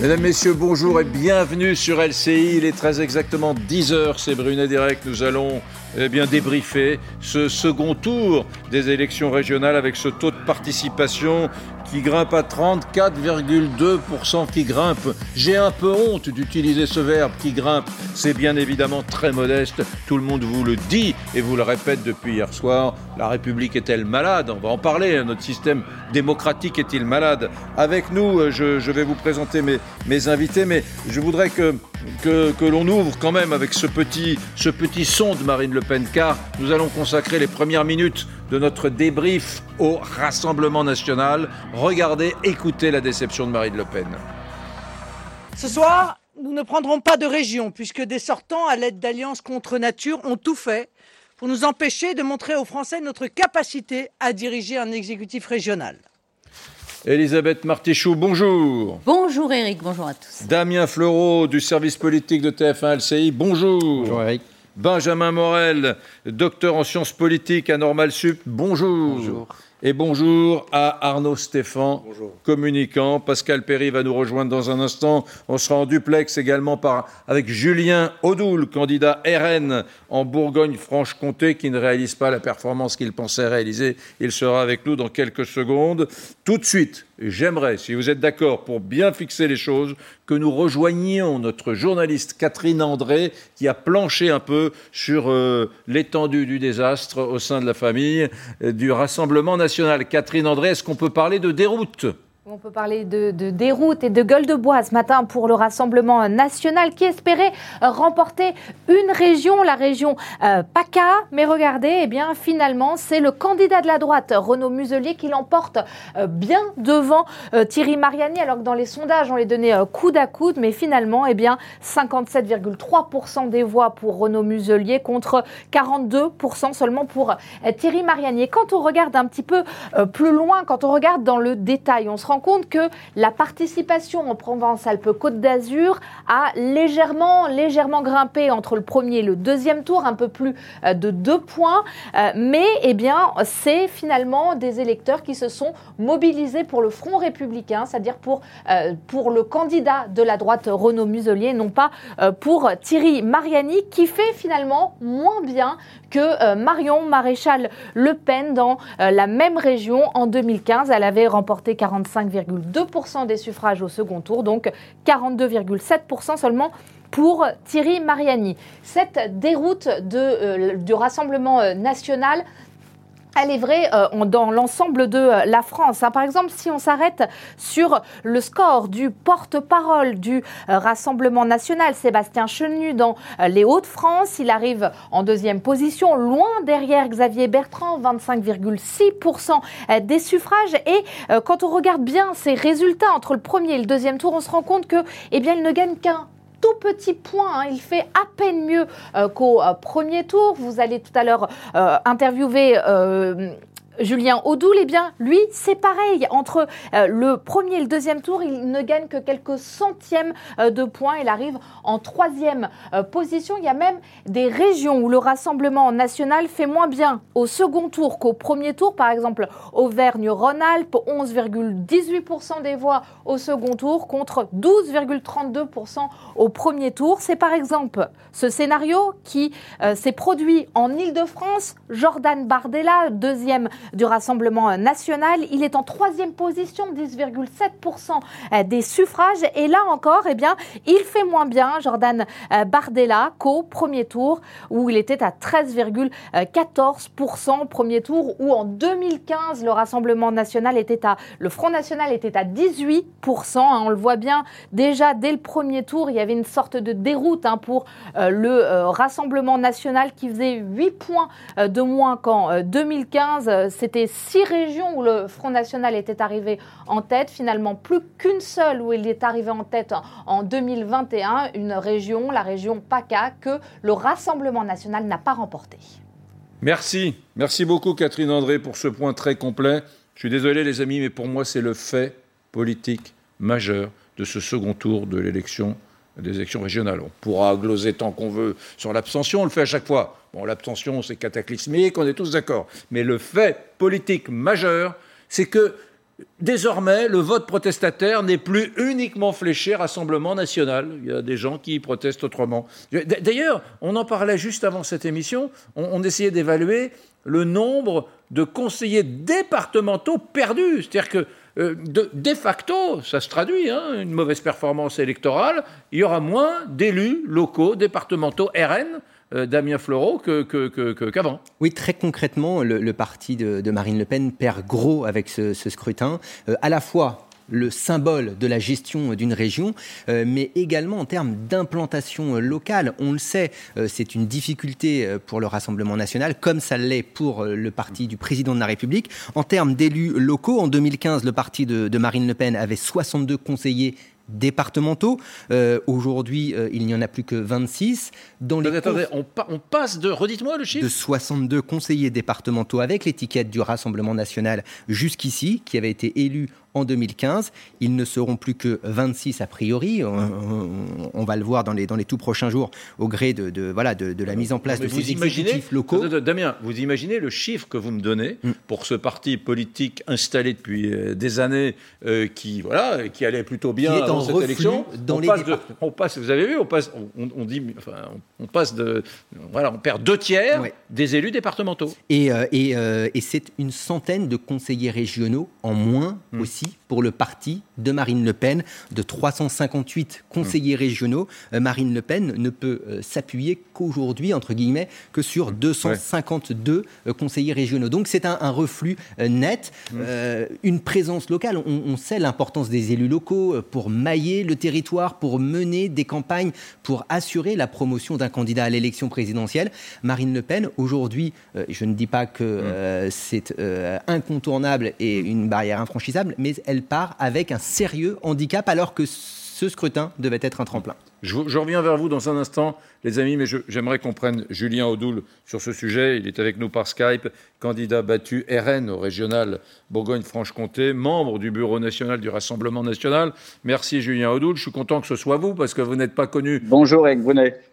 Mesdames, Messieurs, bonjour et bienvenue sur LCI. Il est très exactement 10h, c'est Brunet Direct. Nous allons eh bien, débriefer ce second tour des élections régionales avec ce taux de participation qui grimpe à 34,2%, qui grimpe. J'ai un peu honte d'utiliser ce verbe qui grimpe. C'est bien évidemment très modeste. Tout le monde vous le dit et vous le répète depuis hier soir. La République est-elle malade? On va en parler. Notre système démocratique est-il malade? Avec nous, euh, je, vais vous présenter mes, mes invités, mais je voudrais que que, l'on ouvre quand même avec ce petit, ce petit son de Marine Le Pen, car nous allons consacrer les premières minutes de notre débrief au Rassemblement national. Regardez, écoutez la déception de Marine Le Pen. Ce soir, nous ne prendrons pas de région, puisque des sortants, à l'aide d'alliances contre nature, ont tout fait pour nous empêcher de montrer aux Français notre capacité à diriger un exécutif régional. Elisabeth Martichoux, bonjour. Bonjour Eric, bonjour à tous. Damien Fleureau du service politique de TF1 LCI, bonjour. Bonjour Eric. Benjamin Morel, docteur en sciences politiques à Normal Sup, bonjour. Bonjour. Et bonjour à Arnaud Stéphan, communicant. Pascal Perry va nous rejoindre dans un instant. On sera en duplex également par, avec Julien Audoul, candidat RN en Bourgogne-Franche-Comté, qui ne réalise pas la performance qu'il pensait réaliser. Il sera avec nous dans quelques secondes. Tout de suite, j'aimerais, si vous êtes d'accord, pour bien fixer les choses, que nous rejoignions notre journaliste Catherine André, qui a planché un peu sur euh, l'étendue du désastre au sein de la famille euh, du Rassemblement national. Catherine André, est-ce qu'on peut parler de déroute? On peut parler de, déroute et de gueule de bois ce matin pour le Rassemblement national qui espérait euh, remporter une région, la région euh, PACA. Mais regardez, eh bien, finalement, c'est le candidat de la droite, Renaud Muselier, qui l'emporte euh, bien devant Thierry Mariani, alors que dans les sondages, on les donnait coude à coude. Mais finalement, eh bien, 57,3% des voix pour Renaud Muselier contre 42% seulement pour Thierry Mariani. Quand on regarde un petit peu plus loin, quand on regarde dans le détail, on se rend compte que la participation en Provence-Alpes-Côte d'Azur a légèrement, légèrement grimpé entre le premier et le deuxième tour, un peu plus euh, de deux points. Euh, mais eh bien, c'est finalement des électeurs qui se sont mobilisés pour le Front républicain, c'est-à-dire pour, euh, pour le candidat de la droite Renaud Muselier, non pas pour Thierry Mariani, qui fait finalement moins bien que Marion Maréchal Le Pen dans la même région en 2015. Elle avait remporté 45 5,2% des suffrages au second tour, donc 42,7% seulement pour Thierry Mariani. Cette déroute de, euh, du Rassemblement euh, national elle est vraie euh, dans l'ensemble de euh, la France. Hein. Par exemple, si on s'arrête sur le score du porte-parole du euh, Rassemblement national, Sébastien Chenu, dans les Hauts-de-France, il arrive en deuxième position, loin derrière Xavier Bertrand, 25,6% des suffrages. Et quand on regarde bien ces résultats entre le premier et le deuxième tour, on se rend compte que, eh bien, il ne gagne qu'un tout petit point. Hein. Il fait à peine mieux euh, qu'au euh, premier tour. Vous allez tout à l'heure euh, interviewer Julien Audoul, eh bien, lui, c'est pareil. Entre euh, le premier et le deuxième tour, il ne gagne que quelques centièmes euh, de points. Il arrive en troisième euh, position. Il y a même des régions où le Rassemblement national fait moins bien au second tour qu'au premier tour. Par exemple, Auvergne-Rhône-Alpes, 11,18% des voix au second tour contre 12,32% au premier tour. C'est par exemple ce scénario qui s'est produit en Ile-de-France. Jordan Bardella, deuxième du Rassemblement national. Il est en troisième position, 10,7% des suffrages. Et là encore, eh bien, il fait moins bien, Jordan euh, Bardella, qu'au premier tour, où il était à 13,14% premier tour, où en 2015, le Rassemblement national était à, le Front national était à 18%. Hein. on le voit bien, déjà dès le premier tour, il y avait une sorte de déroute hein, pour euh, le euh, Rassemblement national qui faisait 8 points de moins qu'en 2015 c'était six régions où le Front National était arrivé en tête, finalement plus qu'une seule où il est arrivé en tête en 2021, une région, la région PACA, que le Rassemblement national n'a pas remportée. Merci, merci beaucoup Catherine André pour ce point très complet. Je suis désolé les amis, mais pour moi c'est le fait politique majeur de ce second tour de l'élection des élections régionales. On pourra gloser tant qu'on veut sur l'abstention, on le fait à chaque fois. Bon, l'abstention, c'est cataclysmique, on est tous d'accord. Mais le fait politique majeur, c'est que désormais, le vote protestataire n'est plus uniquement fléché Rassemblement national. Il y a des gens qui protestent autrement. D'ailleurs, on en parlait juste avant cette émission, on, essayait d'évaluer le nombre de conseillers départementaux perdus. C'est-à-dire que euh, de, facto, ça se traduit, hein, une mauvaise performance électorale, il y aura moins d'élus locaux, départementaux RN euh, Damien Floreau qu'avant. oui, très concrètement, le, parti de, Marine Le Pen perd gros avec ce, scrutin, euh, à la fois le symbole de la gestion d'une région, euh, mais également en termes d'implantation locale. On le sait, c'est une difficulté pour le Rassemblement national, comme ça l'est pour le parti du président de la République. En termes d'élus locaux, en 2015, le parti de Marine Le Pen avait 62 conseillers départementaux. Euh, aujourd'hui, euh, il n'y en a plus que 26. Dans les attendez, on, passe de, redites-moi le chiffre De 62 conseillers départementaux avec l'étiquette du Rassemblement national jusqu'ici, qui avaient été élus en 2015. Ils ne seront plus que 26 a priori. On, va le voir dans les, dans les tout prochains jours au gré de, de voilà, de, de, la mise en place de ces exécutifs locaux. Damien, vous imaginez le chiffre que vous me donnez mm. pour ce parti politique installé depuis euh, des années euh, qui, voilà, qui allait plutôt bien dans cette élection dans on les passe, on passe, vous avez vu, on passe, on, dit, enfin, on passe de, voilà, on perd deux tiers des élus départementaux. Et, euh, et, et c'est une centaine de conseillers régionaux en moins mm. aussi pour le parti de Marine Le Pen. De 358 conseillers mmh. régionaux, euh, Marine Le Pen ne peut euh, s'appuyer qu'aujourd'hui, entre guillemets, que sur 252 euh, conseillers régionaux. Donc c'est un, reflux net, mmh. une présence locale. On, sait l'importance des élus locaux pour mailler le territoire, pour mener des campagnes, pour assurer la promotion d'un candidat à l'élection présidentielle. Marine Le Pen, aujourd'hui, je ne dis pas que mmh. c'est incontournable et une barrière infranchissable, mais elle part avec un sérieux handicap alors que ce scrutin devait être un tremplin. Je, reviens vers vous dans un instant, les amis, mais j'aimerais qu'on prenne Julien Audoul sur ce sujet. Il est avec nous par Skype, candidat battu RN au régional Bourgogne-Franche-Comté, membre du bureau national du Rassemblement national. Merci Julien Audoul, je suis content que ce soit vous parce que vous n'êtes pas connu. Bonjour Eric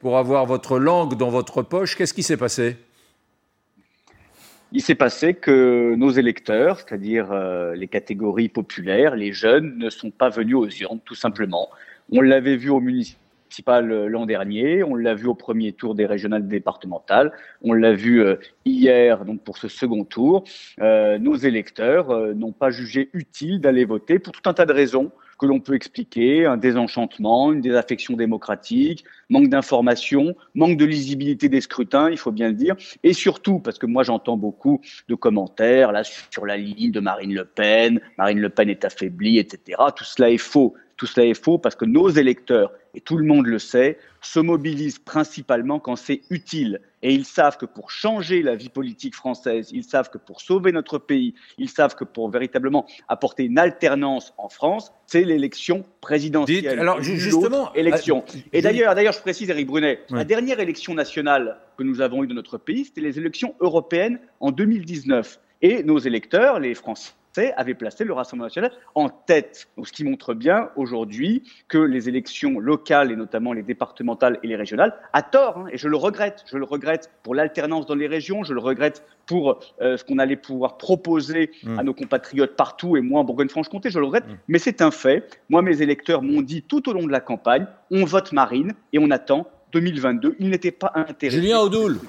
Pour avoir votre langue dans votre poche, qu'est-ce qui s'est passé? Il s'est passé que nos électeurs, c'est-à-dire euh, les catégories populaires, les jeunes, ne sont pas venus aux urnes, tout simplement. On l'avait vu au municipal euh, l'an dernier, on l'a vu au premier tour des régionales départementales, on l'a vu euh, hier donc pour ce second tour. nos électeurs n'ont pas jugé utile d'aller voter pour tout un tas de raisons que l'on peut expliquer, un désenchantement, une désaffection démocratique, manque d'information, manque de lisibilité des scrutins, il faut bien le dire, et surtout, parce que moi j'entends beaucoup de commentaires là sur la ligne de Marine Le Pen, Marine Le Pen est affaiblie, etc. Tout cela est faux. Tout cela est faux parce que nos électeurs, et tout le monde le sait, se mobilisent principalement quand c'est utile. Et ils savent que pour changer la vie politique française, ils savent que pour sauver notre pays, ils savent que pour véritablement apporter une alternance en France, c'est l'élection présidentielle. alors justement, élection. Euh, et d'ailleurs, d'ailleurs, je précise, Eric Brunet, la dernière élection nationale que nous avons eue de notre pays, c'était les élections européennes en 2019. Et nos électeurs, les Français, avait placé le Rassemblement national en tête. ce qui montre bien aujourd'hui que les élections locales, et notamment les départementales et les régionales, à tort, hein, et je le regrette, je le regrette pour l'alternance dans les régions, je le regrette pour euh, ce qu'on allait pouvoir proposer à mm. nos compatriotes partout, et moi en Bourgogne-Franche-Comté, je le regrette, mm. mais c'est un fait. Moi, mes électeurs m'ont dit tout au long de la campagne, on vote Marine et on attend 2022. Ils n'étaient pas intéressés. Julien Audoul,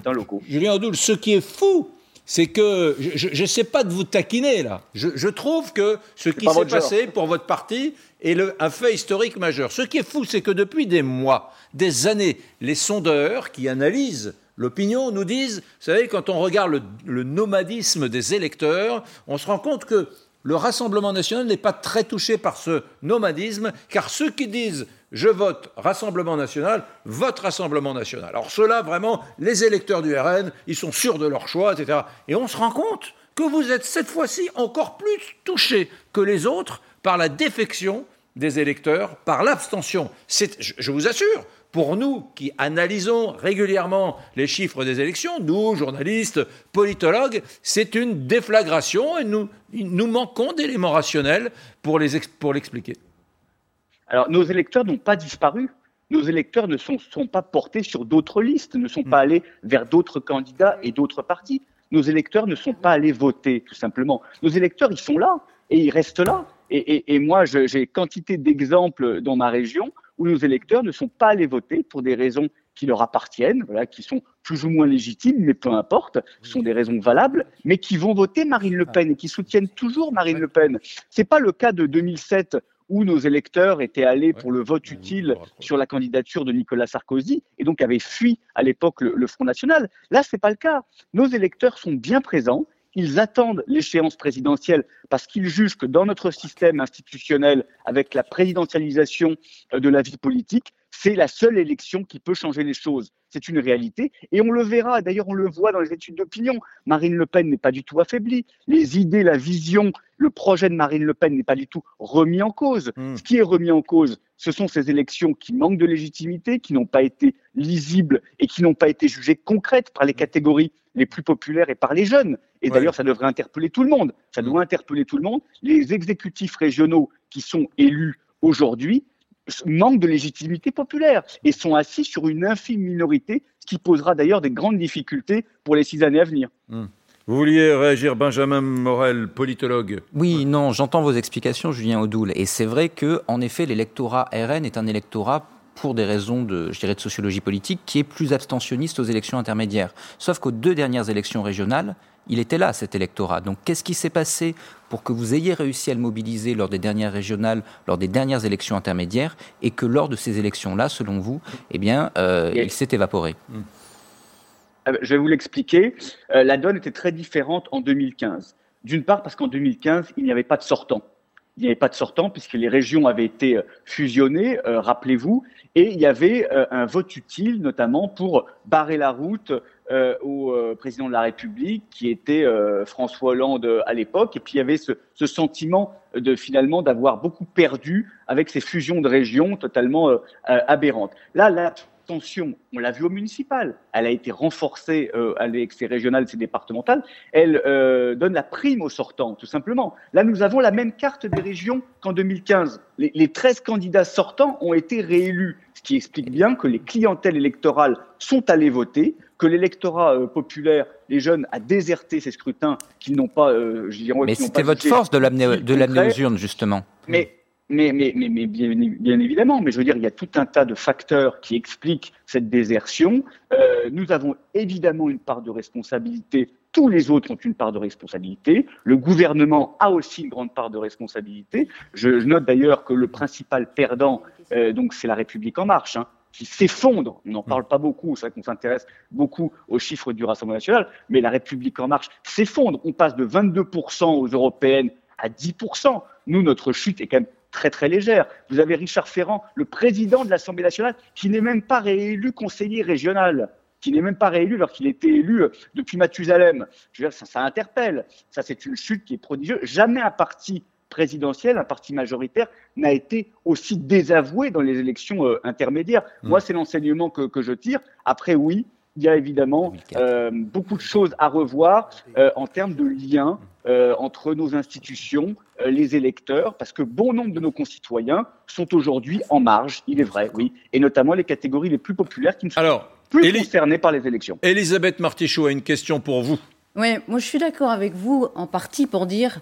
Julien Audoul, ce qui est fou, c'est que je ne sais pas de vous taquiner là. Je, trouve que ce qui s'est passé pour votre parti est le, un fait historique majeur. Ce qui est fou, c'est que depuis des mois, des années, les sondeurs qui analysent l'opinion nous disent, vous savez, quand on regarde le nomadisme des électeurs, on se rend compte que le Rassemblement national n'est pas très touché par ce nomadisme, car ceux qui disent je vote Rassemblement national, vote Rassemblement national. Alors ceux-là, vraiment, les électeurs du RN, ils sont sûrs de leur choix, etc. Et on se rend compte que vous êtes cette fois-ci encore plus touchés que les autres par la défection des électeurs, par l'abstention. Je vous assure, pour nous qui analysons régulièrement les chiffres des élections, nous, journalistes, politologues, c'est une déflagration et nous, nous manquons d'éléments rationnels pour l'expliquer. Alors, nos électeurs n'ont pas disparu. Nos électeurs ne sont, sont pas portés sur d'autres listes, ne sont pas mm. allés vers d'autres candidats et d'autres partis. Nos électeurs ne sont pas allés voter, tout simplement. Nos électeurs, ils sont là. et il reste là. Et, moi, j'ai quantité d'exemples dans ma région où nos électeurs ne sont pas allés voter pour des raisons qui leur appartiennent, voilà, qui sont plus ou moins légitimes, mais peu importe, ce sont des raisons valables, mais qui vont voter Marine Le Pen et qui soutiennent toujours Marine Le Pen. C'est pas le cas de 2007 où nos électeurs étaient allés pour le vote utile sur la candidature de Nicolas Sarkozy et donc avaient fui à l'époque le, Front National. Là, ce n'est pas le cas. Nos électeurs sont bien présents. Ils attendent l'échéance présidentielle parce qu'ils jugent que dans notre système institutionnel, avec la présidentialisation euh, de la vie politique, c'est la seule élection qui peut changer les choses. C'est une réalité. Et on le verra, d'ailleurs on le voit dans les études d'opinion. Marine Le Pen n'est pas du tout affaiblie. Les idées, la vision, le projet de Marine Le Pen n'est pas du tout remis en cause. Hmm. Ce qui est remis en cause, ce sont ces élections qui manquent de légitimité, qui n'ont pas été lisibles et qui n'ont pas été jugées concrètes par les hmm. catégories les plus populaires et par les jeunes. Et d'ailleurs, ça devrait interpeller tout le monde. Ça hmm. doit interpeller tout le monde. Les exécutifs régionaux qui sont élus aujourd'hui manquent de légitimité populaire et sont assis sur une infime minorité, ce qui posera d'ailleurs des grandes difficultés pour les six années à venir. Hmm. Vous vouliez réagir, Benjamin Morel, politologue Oui, non, j'entends vos explications, Julien Audoul. Et c'est vrai que, en effet, l'électorat RN est un électorat pour des raisons de, je dirais, de sociologie politique, qui est plus abstentionniste aux élections intermédiaires. Sauf qu'aux deux dernières élections régionales, il était là, cet électorat. Donc qu'est-ce qui s'est passé pour que vous ayez réussi à le mobiliser lors des dernières régionales, lors des dernières élections intermédiaires, et que lors de ces élections-là, selon vous, eh bien, euh, il s'est évaporé? Ah ben, Je vais vous l'expliquer. Euh, la donne était très différente en 2015. D'une part parce qu'en 2015, il n'y avait pas de sortant. Il n'y avait pas de sortant puisque les régions avaient été euh, fusionnées, rappelez-vous, et il y avait un vote utile, notamment pour barrer la route euh, au euh, président de la République, qui était euh, François Hollande à l'époque. Et puis il y avait ce, sentiment de finalement d'avoir beaucoup perdu avec ces fusions de régions totalement aberrantes. Là, la tension, on l'a vu au municipal, elle a été renforcée avec ces régionales, ces départementales. Elle donne la prime aux sortants, tout simplement. Là, nous avons la même carte des régions qu'en 2015. Les, les 13 candidats sortants ont été réélus, ce qui explique bien que les clientèles électorales sont allées voter que l'électorat euh, populaire, les jeunes, a déserté ces scrutins qu'ils n'ont pas, euh, je dirais, Mais c'était votre force de l'amener aux urnes, justement. Mais mais, bien, évidemment, mais je veux dire, il y a tout un tas de facteurs qui expliquent cette désertion. Euh, nous avons évidemment une part de responsabilité. Tous les autres ont une part de responsabilité. Le gouvernement a aussi une grande part de responsabilité. Je, note d'ailleurs que le principal perdant, donc, c'est la République en marche. Hein qui s'effondre. On n'en parle pas beaucoup, c'est vrai qu'on s'intéresse beaucoup aux chiffres du Rassemblement national, mais la République en marche s'effondre. On passe de 22% aux européennes à 10%. Nous, notre chute est quand même très très légère. Vous avez Richard Ferrand, le président de l'Assemblée nationale, qui n'est même pas réélu conseiller régional qui n'est même pas réélu alors qu'il était élu depuis Mathusalem. Je veux dire, ça, ça interpelle. Ça, c'est une chute qui est prodigieuse. Jamais un parti présidentielle, un parti majoritaire, n'a été aussi désavoué dans les élections euh, intermédiaires. Hmm. Moi, c'est l'enseignement que, que, je tire. Après, oui, il y a évidemment euh, beaucoup de choses à revoir euh, en termes de lien entre nos institutions, les électeurs, parce que bon nombre de nos concitoyens sont aujourd'hui en marge, il est vrai, oui, et notamment les catégories les plus populaires qui ne sont Alors, plus concernées par les élections. Elisabeth Martichaud a une question pour vous. Oui, moi je suis d'accord avec vous en partie pour dire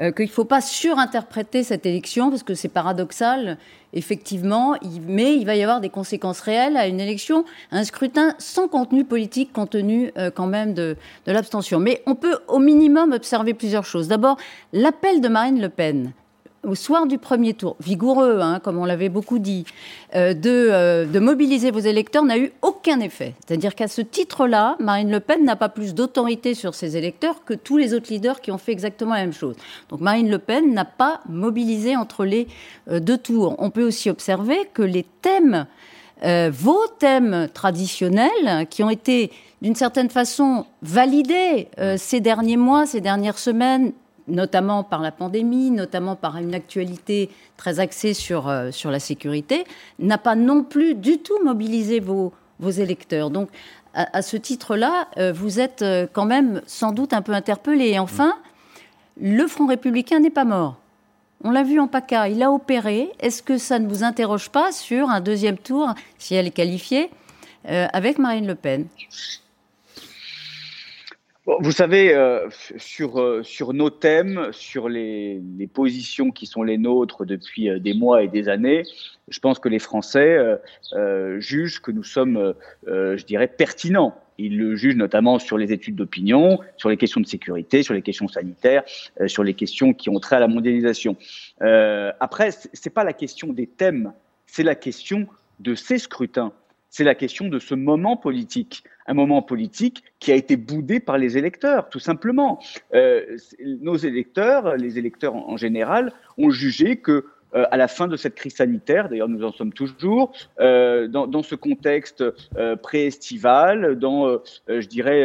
euh, qu'il ne faut pas surinterpréter cette élection, parce que c'est paradoxal, effectivement, mais il va y avoir des conséquences réelles à une élection, un scrutin sans contenu politique, compte tenu euh, quand même de l'abstention. Mais on peut au minimum observer plusieurs choses. D'abord, l'appel de Marine Le Pen au soir du premier tour, vigoureux, hein, comme on l'avait beaucoup dit, euh, euh, de, mobiliser vos électeurs n'a eu aucun effet. C'est-à-dire qu'à ce titre-là, Marine Le Pen n'a pas plus d'autorité sur ses électeurs que tous les autres leaders qui ont fait exactement la même chose. Donc Marine Le Pen n'a pas mobilisé entre les euh, deux tours. On peut aussi observer que les thèmes, vos thèmes traditionnels, qui ont été d'une certaine façon validés ces derniers mois, ces dernières semaines, notamment par la pandémie, notamment par une actualité très axée sur, euh, sur la sécurité, n'a pas non plus du tout mobilisé vos, vos électeurs. Donc, à, ce titre-là, euh, vous êtes euh, quand même sans doute un peu interpellé. Et enfin, le Front républicain n'est pas mort. On l'a vu en PACA, il a opéré. Est-ce que ça ne vous interroge pas sur un deuxième tour, si elle est qualifiée, avec Marine Le Pen? Vous savez, euh, sur, euh, sur nos thèmes, sur les, les, positions qui sont les nôtres depuis euh, des mois et des années, je pense que les Français jugent que nous sommes, je dirais, pertinents. Ils le jugent notamment sur les études d'opinion, sur les questions de sécurité, sur les questions sanitaires, sur les questions qui ont trait à la mondialisation. après, c'est pas la question des thèmes, c'est la question de ces scrutins c'est la question de ce moment politique. Un moment politique qui a été boudé par les électeurs, tout simplement. Euh, nos électeurs, les électeurs en, général, ont jugé que euh, à la fin de cette crise sanitaire, d'ailleurs nous en sommes toujours, euh, dans, ce contexte euh, pré-estival, dans, euh, je dirais,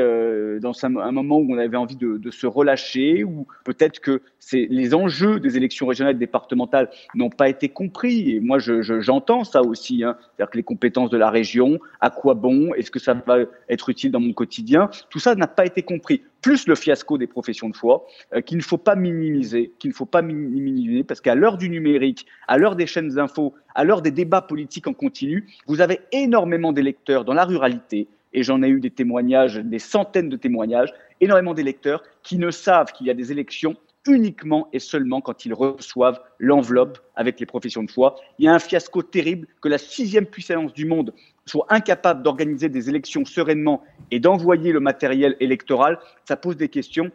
dans un, moment où on avait envie de, se relâcher, ou peut-être que les enjeux des élections régionales et départementales n'ont pas été compris. Et moi, j'entends je, ça aussi, hein. c'est-à-dire que les compétences de la région, à quoi bon, est-ce que ça va être utile dans mon quotidien, tout ça n'a pas été compris plus le fiasco des professions de foi, euh, qu'il ne faut pas minimiser, qu'il ne faut pas minimiser, parce qu'à l'heure du numérique, à l'heure des chaînes d'infos, à l'heure des débats politiques en continu, vous avez énormément d'électeurs dans la ruralité, et j'en ai eu des témoignages, des centaines de témoignages, énormément d'électeurs qui ne savent qu'il y a des élections uniquement et seulement quand ils reçoivent l'enveloppe avec les professions de foi. Il y a un fiasco terrible que la sixième puissance du monde soit incapable d'organiser des élections sereinement et d'envoyer le matériel électoral, ça pose des questions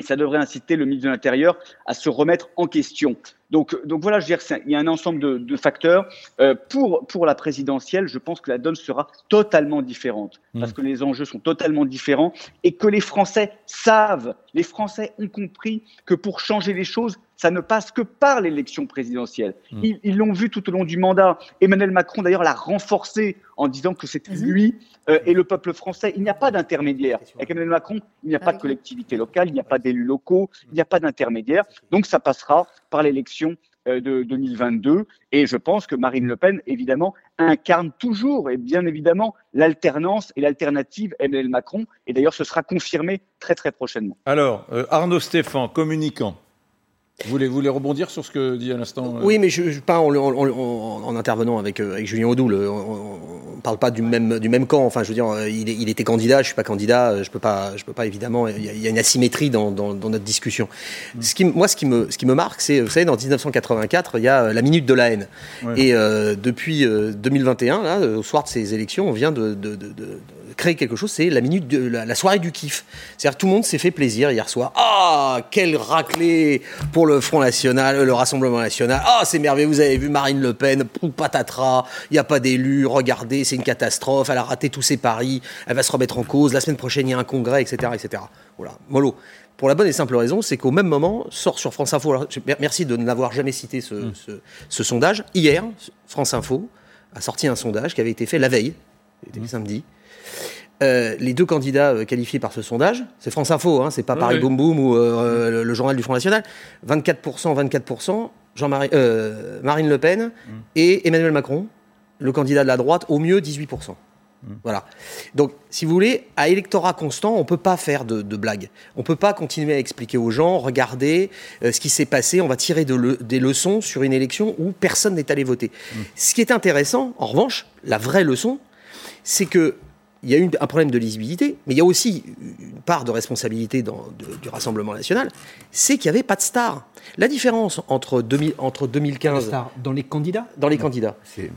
et ça devrait inciter le ministre de l'Intérieur à se remettre en question. Donc, donc voilà, je veux dire, il y a un ensemble de, de facteurs. Euh, pour, pour la présidentielle, je pense que la donne sera totalement différente, mmh. parce que les enjeux sont totalement différents et que les Français savent, les Français ont compris que pour changer les choses, ça ne passe que par l'élection présidentielle. Mmh. Ils l'ont vu tout au long du mandat. Emmanuel Macron, d'ailleurs, l'a renforcé en disant que c'est mmh. lui euh, et le peuple français. Il n'y a pas d'intermédiaire. Avec Emmanuel Macron, il n'y a pas de collectivité locale, il n'y a pas d'élus locaux, il n'y a pas d'intermédiaire. Donc ça passera par l'élection euh, de 2022. Et je pense que Marine Le Pen, évidemment, incarne toujours et bien évidemment l'alternance et l'alternative Emmanuel Macron. Et d'ailleurs, ce sera confirmé très très prochainement. Alors, euh, Arnaud Stéphan, communicant. Vous voulez, vous voulez rebondir sur ce que dit à l'instant euh Oui, mais je, je pas en, en, intervenant avec, euh, avec Julien Audoul. On ne parle pas du même, du même camp. Enfin, je veux dire, euh, il, il était candidat, je suis pas candidat. Je peux pas, je peux pas évidemment. Il y a, une asymétrie dans, dans, dans notre discussion. Mm. Ce qui, moi, ce qui me, ce qui me marque, c'est, vous savez, dans 1984, il y a la minute de la haine. Et depuis 2021, là, au soir de ces élections, on vient de, de, de, de créer quelque chose, c'est la minute de la, soirée du kiff. C'est-à-dire tout le monde s'est fait plaisir hier soir. Ah, quel raclé pour le Front National, le Rassemblement National. Ah, c'est merveilleux, vous avez vu Marine Le Pen, patatras, il n'y a pas d'élus, regardez, c'est une catastrophe, elle a raté tous ses paris, elle va se remettre en cause, la semaine prochaine il y a un congrès, etc. etc. Voilà, mollo. Pour la bonne et simple raison, c'est qu'au même moment, sort sur France Info, merci de ne l'avoir jamais cité ce, mm. ce, ce, sondage, hier, France Info a sorti un sondage qui avait été fait la veille, c'était mmh. samedi, euh, les deux candidats euh, qualifiés par ce sondage, c'est France Info, hein, c'est pas Paris Boom Boom ou euh, le, journal du Front National, 24%, 24%, Jean-Marie, Marine Le Pen mm. et Emmanuel Macron, le candidat de la droite, au mieux 18%. Mm. Voilà. Donc, si vous voulez, à électorat constant, on ne peut pas faire de, de blagues. On ne peut pas continuer à expliquer aux gens, regardez ce qui s'est passé, on va tirer de le, des leçons sur une élection où personne n'est allé voter. Mm. Ce qui est intéressant, en revanche, la vraie leçon, c'est que il y a eu un problème de lisibilité, mais il y a aussi une part de responsabilité dans, du Rassemblement national, c'est qu'il n'y avait pas de star. La différence entre, 2000, entre 2015... dans les candidats? Dans les candidats. C'est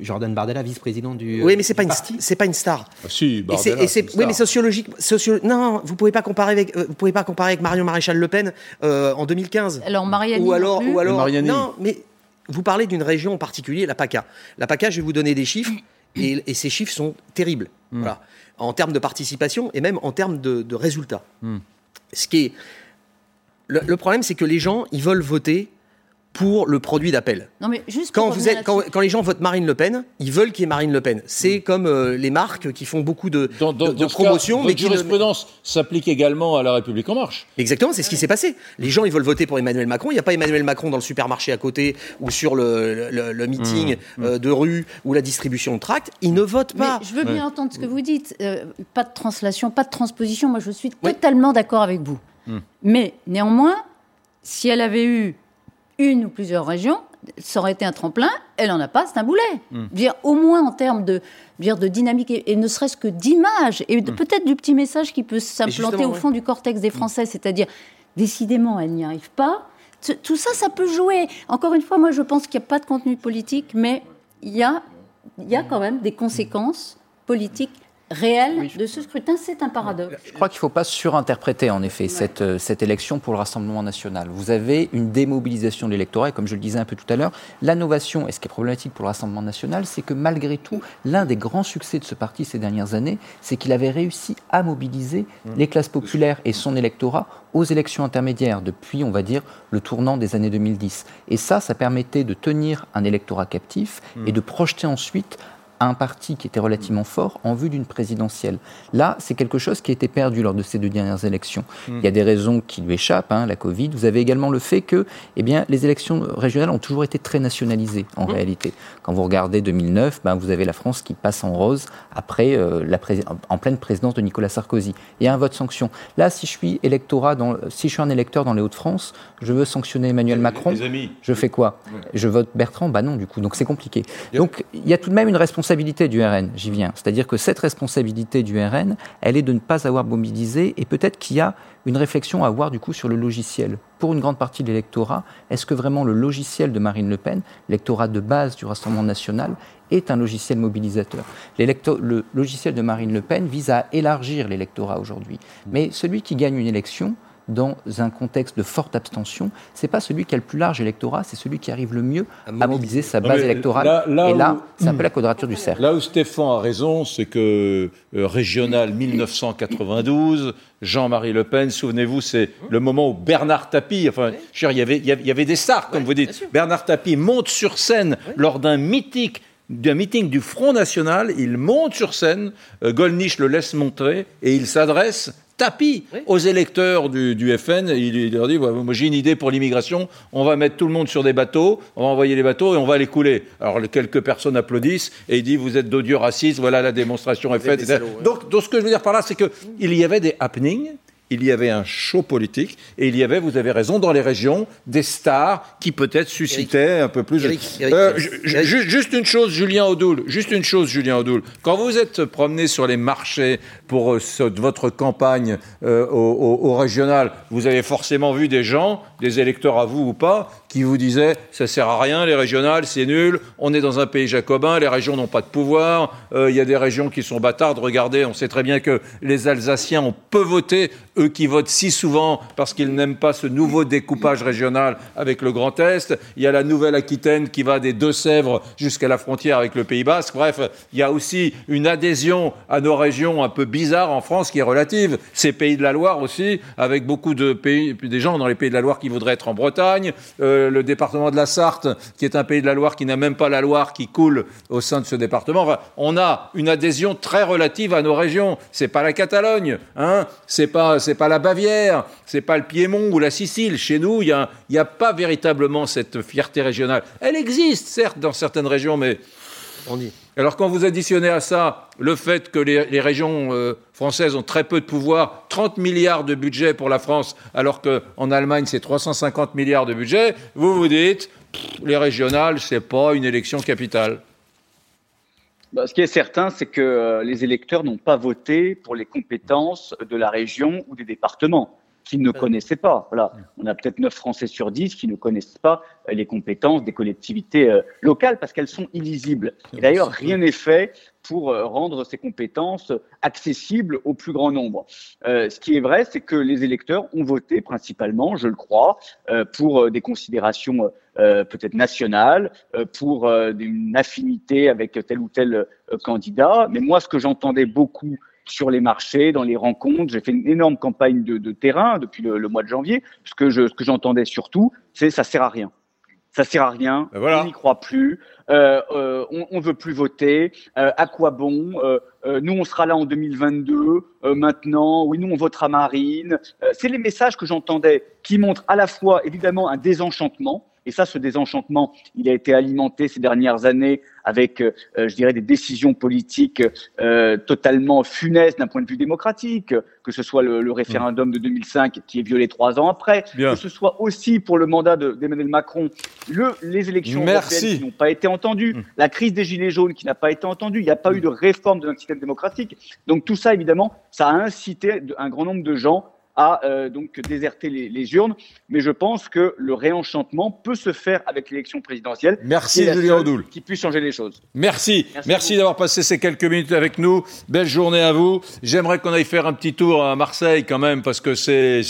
Jordan Bardella, vice-président du... Oui, mais c'est pas, une, pas une star. Ah, si, Bardella, c'est, Oui, mais sociologique... Socio, non, vous ne pouvez, pas comparer avec, euh, vous pouvez pas comparer avec Marion Maréchal Le Pen euh, en 2015. Alors Mariani Ou alors... Ou alors Mariani. Non, mais vous parlez d'une région en particulier, la PACA. La PACA, je vais vous donner des chiffres, et, et ces chiffres sont terribles. Hmm. Voilà. En termes de participation et même en termes de, de résultats. Mm. Ce qui est. Le, le problème, c'est que les gens, ils veulent voter pour le produit d'appel. Non mais juste quand, vous êtes, quand, quand, les gens votent Marine Le Pen, ils veulent qu'il y ait Marine Le Pen. C'est mmh. comme euh, les marques qui font beaucoup de, dans, dans, de, de promotion. Cas, mais qui jurisprudence ne... s'applique également à la République en marche. Exactement, c'est ce qui s'est passé. Les gens, ils veulent voter pour Emmanuel Macron. Il n'y a pas Emmanuel Macron dans le supermarché à côté ou sur le, le, le meeting mmh. euh, de rue ou la distribution de tracts. Ils ne votent pas. Mais je veux bien ouais. entendre ce que vous dites. Euh, pas de translation, pas de transposition. Moi, je suis totalement d'accord avec vous. Mmh. Mais néanmoins, si elle avait eu une ou plusieurs régions, ça aurait été un tremplin. elle n'en a pas, c'est un boulet. Hmm. Dire, au moins en termes de, dire, de dynamique et, et ne serait-ce que d'image, et Hmm. peut-être du petit message qui peut s'implanter au fond du cortex des Français, c'est-à-dire, décidément, elle n'y arrive pas. T- Tout ça, ça peut jouer. Encore une fois, moi, je pense qu'il n'y a pas de contenu politique, mais il y a, il y a quand même des conséquences politiques réelles de ce scrutin. C'est un paradoxe. Je crois qu'il ne faut pas surinterpréter en effet cette, euh, cette élection pour le Rassemblement national. Vous avez une démobilisation de l'électorat et comme je le disais un peu tout à l'heure, l'innovation, et ce qui est problématique pour le Rassemblement national, c'est que malgré tout, l'un des grands succès de ce parti ces dernières années, c'est qu'il avait réussi à mobiliser les classes populaires et son électorat aux élections intermédiaires depuis, on va dire, le tournant des années 2010. Et ça, ça permettait de tenir un électorat captif et de projeter ensuite un parti qui était relativement fort en vue d'une présidentielle. Là, c'est quelque chose qui a été perdu lors de ces deux dernières élections. Il y a des raisons qui lui échappent, hein, la Covid. Vous avez également le fait que eh bien, les élections régionales ont toujours été très nationalisées en réalité. Quand vous regardez 2009, ben, vous avez la France qui passe en rose après euh, la en pleine présidence de Nicolas Sarkozy. Il y a un vote sanction. Là, si je suis électorat dans, si je suis un électeur dans les Hauts-de-France, je veux sanctionner Emmanuel Macron. Les amis. Je fais quoi? Je vote Bertrand? Bah non, du coup. Donc c'est compliqué. Donc il y a tout de même une responsabilité du RN, j'y viens. C'est-à-dire que cette responsabilité du RN, elle est de ne pas avoir mobilisé et peut-être qu'il y a une réflexion à avoir du coup sur le logiciel. Pour une grande partie de l'électorat, est-ce que vraiment le logiciel de Marine Le Pen, l'électorat de base du Rassemblement national, est un logiciel mobilisateur? Le logiciel de Marine Le Pen vise à élargir l'électorat aujourd'hui. Mais celui qui gagne une élection, dans un contexte de forte abstention, c'est pas celui qui a le plus large électorat, c'est celui qui arrive le mieux à mobiliser sa base électorale. là- là et là, où- c'est un peu la quadrature du cercle. Là où Stéphane a raison, c'est que euh, régional 1992, Jean-Marie Le Pen, souvenez-vous, c'est le moment où Bernard Tapie, enfin, il y avait, il y avait- il y avait des stars, comme vous dites. Bernard Tapie monte sur scène lors d'un meeting d'un meeting du Front National, il monte sur scène, euh, Gollnisch le laisse montrer et il s'adresse tapis aux électeurs du, du FN. Il, il leur dit Moi, j'ai une idée pour l'immigration. On va mettre tout le monde sur des bateaux, on va envoyer les bateaux et on va les couler. Alors, quelques personnes applaudissent et il dit Vous êtes d'odieux racistes, voilà, la démonstration est faite. salauds, ouais. donc, donc, ce que je veux dire par là, c'est qu'il y avait des happenings. Il y avait un show politique et il y avait, vous avez raison, dans les régions, des stars qui peut-être suscitaient un peu plus. Eric, Eric, Euh, ju- juste une chose, Julien Audoul. Juste une chose, Julien. Quand vous êtes promené sur les marchés pour euh, ce- votre campagne euh, au, au- au régional, vous avez forcément vu des gens, des électeurs à vous ou pas, qui vous disaient ça sert à rien, les régionales, c'est nul. On est dans un pays jacobin, les régions n'ont pas de pouvoir. euh, Il y a des régions qui sont bâtardes. Regardez, on sait très bien que les Alsaciens ont peu voté, eux qui votent si souvent parce qu'ils n'aiment pas ce nouveau découpage régional avec le Grand Est. Il y a la Nouvelle-Aquitaine qui va des Deux-Sèvres jusqu'à la frontière avec le Pays Basque. Bref, il y a aussi une adhésion à nos régions un peu bizarres en France qui est relative. Ces pays de la Loire aussi, avec beaucoup de pays, des gens dans les pays de la Loire qui voudraient être en Bretagne. Euh, le département de la Sarthe, qui est un pays de la Loire qui n'a même pas la Loire qui coule au sein de ce département. On a une adhésion très relative à nos régions. C'est pas la Catalogne, hein. C'est pas, pas la Bavière, c'est pas le Piémont ou la Sicile. Chez nous, il y a, y a pas véritablement cette fierté régionale. Elle existe, certes, dans certaines régions, mais On dit. alors quand vous additionnez à ça le fait que les, les régions euh, françaises ont très peu de pouvoir, 30 milliards de budget pour la France, alors qu'en Allemagne c'est 350 milliards de budget, vous vous dites, pff, les régionales, c'est pas une élection capitale. Bah, ce qui est certain, c'est que euh, les électeurs n'ont pas voté pour les compétences de la région ou des départements qu'ils ne connaissaient pas. Voilà. On a peut-être 9 Français sur 10 qui ne connaissent pas euh, les compétences des collectivités euh, locales parce qu'elles sont illisibles. Et d'ailleurs, rien n'est fait pour euh, rendre ces compétences accessibles au plus grand nombre. Euh, ce qui est vrai, c'est que les électeurs ont voté principalement, je le crois, euh, pour des considérations euh, peut-être nationales, euh, pour une affinité avec tel ou tel candidat. Mais moi, ce que j'entendais beaucoup sur les marchés, dans les rencontres, j'ai fait une énorme campagne de, de terrain depuis le, le mois de janvier. Ce que je, ce que j'entendais surtout, c'est ça sert à rien. Ça sert à rien. Ben voilà. On n'y croit plus. Euh, euh, on, on veut plus voter. Euh, à quoi bon Nous, on sera là en 2022. Euh, maintenant, oui, nous, on votera Marine. C'est les messages que j'entendais qui montrent à la fois, évidemment, un désenchantement Et ça, ce désenchantement, il a été alimenté ces dernières années avec, euh, je dirais, des décisions politiques euh, totalement funestes d'un point de vue démocratique, que ce soit le, référendum de 2005 qui est violé trois ans après, que ce soit aussi pour le mandat d'Emmanuel Macron, le, les élections européennes qui n'ont pas été entendues, mm. la crise des gilets jaunes qui n'a pas été entendue, il n'y a pas eu de réforme de notre système démocratique. Donc tout ça, évidemment, ça a incité un grand nombre de gens à euh, donc déserter les, urnes. Mais je pense que le réenchantement peut se faire avec l'élection présidentielle. Merci Julien. Qui puisse changer les choses. Merci. Merci, d'avoir passé ces quelques minutes avec nous. Belle journée à vous. J'aimerais qu'on aille faire un petit tour à Marseille quand même parce que c'est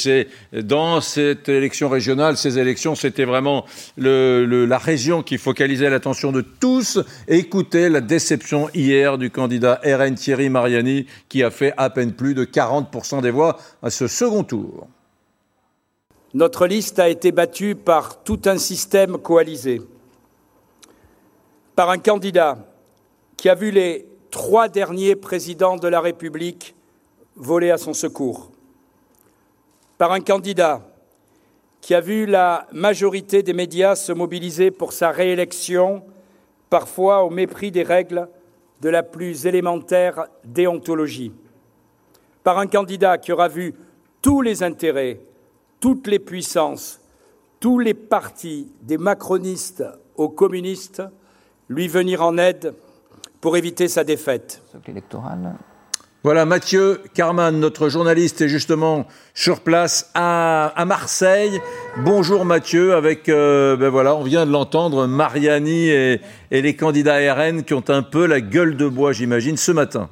dans cette élection régionale, ces élections, c'était vraiment le, la région qui focalisait l'attention de tous. Écoutez la déception hier du candidat RN Thierry Mariani qui a fait à peine plus de 40% des voix à ce second tour. Notre liste a été battue par tout un système coalisé, par un candidat qui a vu les trois derniers présidents de la République voler à son secours, par un candidat qui a vu la majorité des médias se mobiliser pour sa réélection, parfois au mépris des règles de la plus élémentaire déontologie, par un candidat qui aura vu tous les intérêts, toutes les puissances, tous les partis, des macronistes aux communistes, lui venir en aide pour éviter sa défaite. Voilà, Mathieu Carman, notre journaliste, est justement sur place à, Marseille. Bonjour Mathieu, avec, euh, ben voilà, on vient de l'entendre, Mariani et les candidats RN qui ont un peu la gueule de bois, j'imagine, ce matin.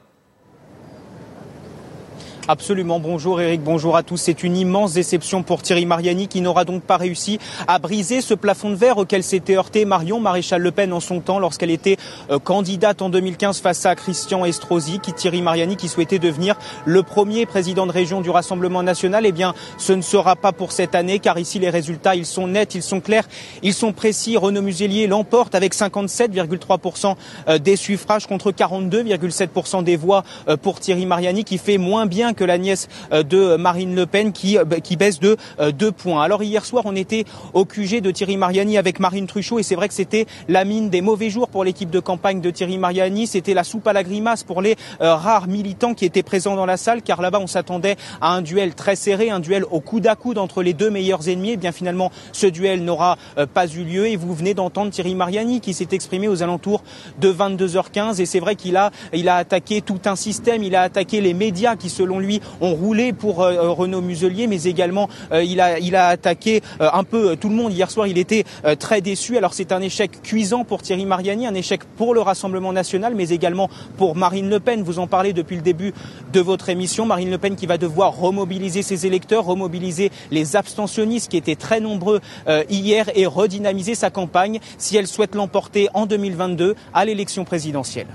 Absolument. Bonjour Eric, bonjour à tous. C'est une immense déception pour Thierry Mariani qui n'aura donc pas réussi à briser ce plafond de verre auquel s'était heurté Marion Maréchal Le Pen en son temps lorsqu'elle était euh, candidate en 2015 face à Christian Estrosi, qui Thierry Mariani qui souhaitait devenir le premier président de région du Rassemblement national. Eh bien, ce ne sera pas pour cette année car ici les résultats, ils sont nets, ils sont clairs, ils sont précis. Renaud Muselier l'emporte avec 57,3% euh, des suffrages contre 42,7% des voix euh, pour Thierry Mariani qui fait moins bien que la nièce euh, de Marine Le Pen qui, euh, qui baisse de euh, deux points. Alors hier soir, on était au QG de Thierry Mariani avec Marine Truchot et c'est vrai que c'était la mine des mauvais jours pour l'équipe de campagne de Thierry Mariani. C'était la soupe à la grimace pour les rares militants qui étaient présents dans la salle car là-bas on s'attendait à un duel très serré, un duel au coude à coude entre les deux meilleurs ennemis. Et eh bien finalement, ce duel n'aura pas eu lieu et vous venez d'entendre Thierry Mariani qui s'est exprimé aux alentours de 22h15 et c'est vrai qu'il a, il a attaqué tout un système, il a attaqué les médias qui selon lui ont roulé pour euh, euh, Renaud Muselier, mais également euh, il a il a attaqué un peu tout le monde hier soir. Il était très déçu. Alors c'est un échec cuisant pour Thierry Mariani, un échec pour le Rassemblement national, mais également pour Marine Le Pen. Vous en parlez depuis le début de votre émission. Marine Le Pen qui va devoir remobiliser ses électeurs, remobiliser les abstentionnistes qui étaient très nombreux hier et redynamiser sa campagne si elle souhaite l'emporter en 2022 à l'élection présidentielle.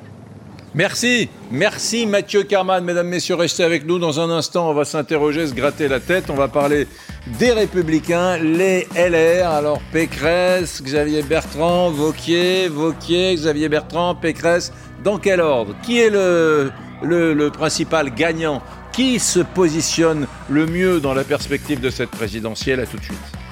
Merci, merci Mathieu Carman. Mesdames, Messieurs, restez avec nous. Dans un instant, on va s'interroger, se gratter la tête. On va parler des Républicains, les LR. Alors, Pécresse, Xavier Bertrand, Vauquier, Vauquier, Xavier Bertrand, Pécresse. Dans quel ordre? Qui est le, le, le principal gagnant? Qui se positionne le mieux dans la perspective de cette présidentielle? À tout de suite.